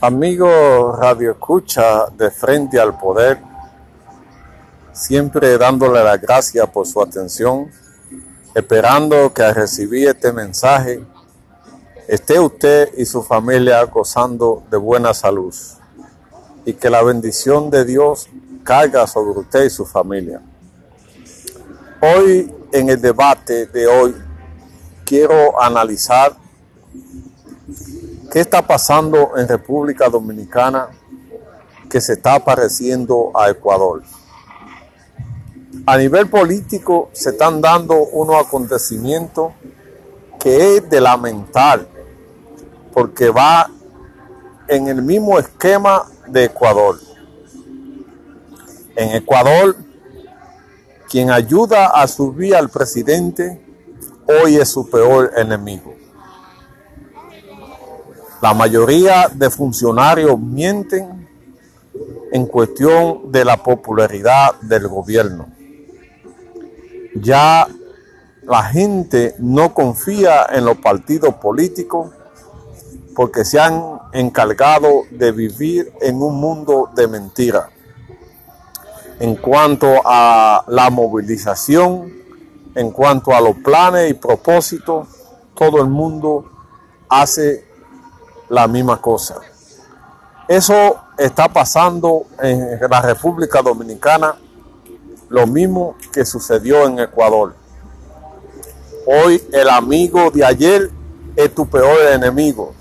Amigo Radio Escucha de Frente al Poder, siempre dándole las gracias por su atención, esperando que al recibir este mensaje esté usted y su familia gozando de buena salud y que la bendición de Dios caiga sobre usted y su familia. Hoy, en el debate de hoy, quiero analizar qué está pasando en República Dominicana que se está pareciendo a Ecuador. A nivel político se están dando unos acontecimientos que es de lamentar, porque va en el mismo esquema de Ecuador. En Ecuador, quien ayuda a subir al presidente hoy es su peor enemigo. La mayoría de funcionarios mienten en cuestión de la popularidad del gobierno. Ya la gente no confía en los partidos políticos porque se han encargado de vivir en un mundo de mentira. En cuanto a la movilización, en cuanto a los planes y propósitos, todo el mundo hace la misma cosa. Eso está pasando en la República Dominicana, lo mismo que sucedió en Ecuador. Hoy el amigo de ayer es tu peor enemigo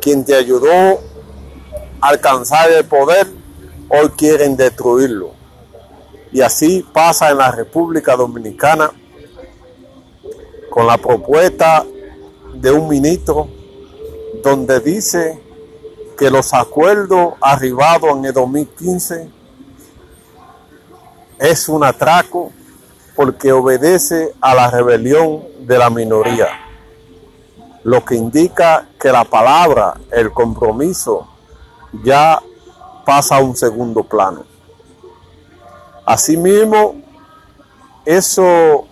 quien te ayudó a alcanzar el poder, hoy quieren destruirlo. Y así pasa en la República Dominicana con la propuesta de un ministro donde dice que los acuerdos arribados en el 2015 es un atraco porque obedece a la rebelión de la minoría lo que indica que la palabra, el compromiso, ya pasa a un segundo plano. Asimismo, esos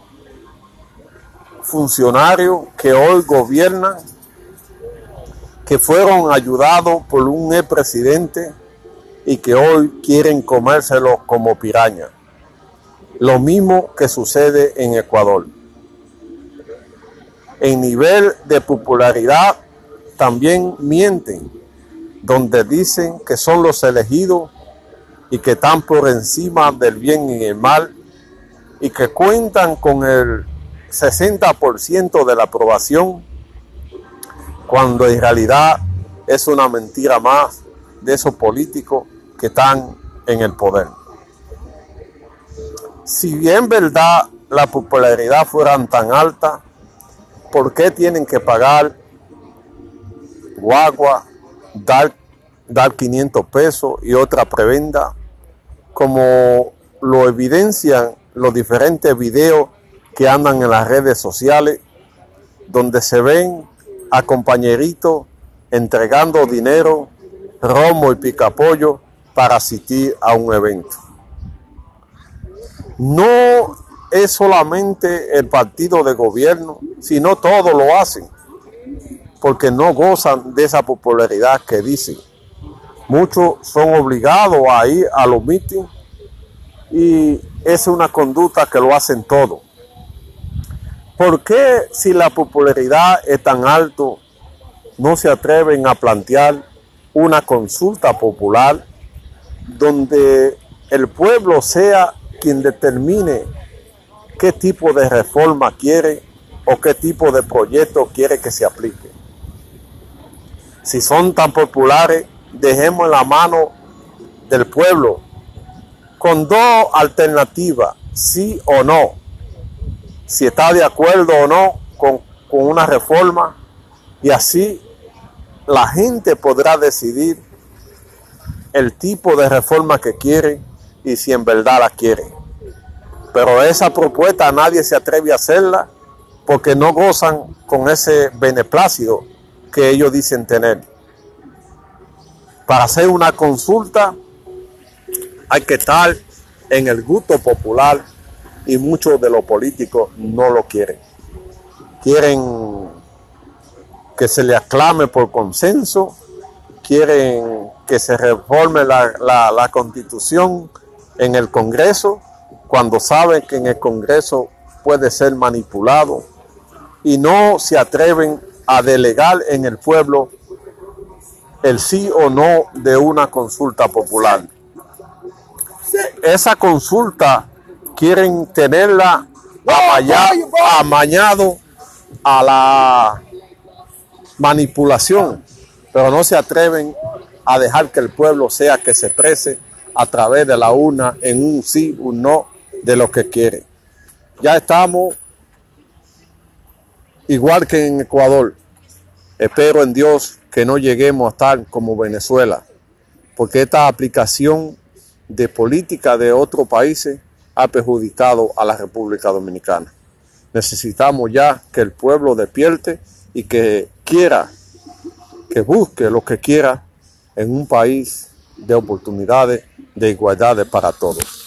funcionarios que hoy gobiernan, que fueron ayudados por un expresidente y que hoy quieren comérselo como piraña. Lo mismo que sucede en Ecuador en nivel de popularidad también mienten, donde dicen que son los elegidos y que están por encima del bien y el mal y que cuentan con el 60% de la aprobación, cuando en realidad es una mentira más de esos políticos que están en el poder. Si bien verdad la popularidad fueran tan alta, ¿por qué tienen que pagar guagua, dar, dar 500 pesos y otra prebenda? Como lo evidencian los diferentes videos que andan en las redes sociales, donde se ven a compañeritos entregando dinero, romo y picapollo para asistir a un evento. No es solamente el partido de gobierno, sino todos lo hacen, porque no gozan de esa popularidad que dicen. Muchos son obligados a ir a los mítines y es una conducta que lo hacen todos. ¿Por qué si la popularidad es tan alto no se atreven a plantear una consulta popular donde el pueblo sea quien determine qué tipo de reforma quiere o qué tipo de proyecto quiere que se aplique. Si son tan populares, dejemos en la mano del pueblo con dos alternativas, sí o no. Si está de acuerdo o no con, una reforma y así la gente podrá decidir el tipo de reforma que quiere y si en verdad la quiere. Pero esa propuesta nadie se atreve a hacerla porque no gozan con ese beneplácito que ellos dicen tener. Para hacer una consulta hay que estar en el gusto popular y muchos de los políticos no lo quieren. Quieren que se le aclame por consenso, quieren que se reforme la, la, la constitución en el Congreso, cuando saben que en el Congreso puede ser manipulado y no se atreven a delegar en el pueblo el sí o no de una consulta popular. Esa consulta quieren tenerla amañado a la manipulación, pero no se atreven a dejar que el pueblo sea que se exprese a través de la urna en un sí o un no de lo que quiere. Ya estamos igual que en Ecuador. Espero en Dios que no lleguemos a estar como Venezuela, porque esta aplicación de política de otros países ha perjudicado a la República Dominicana. Necesitamos ya que el pueblo despierte y que quiera, que busque lo que quiera en un país de oportunidades, de igualdades para todos.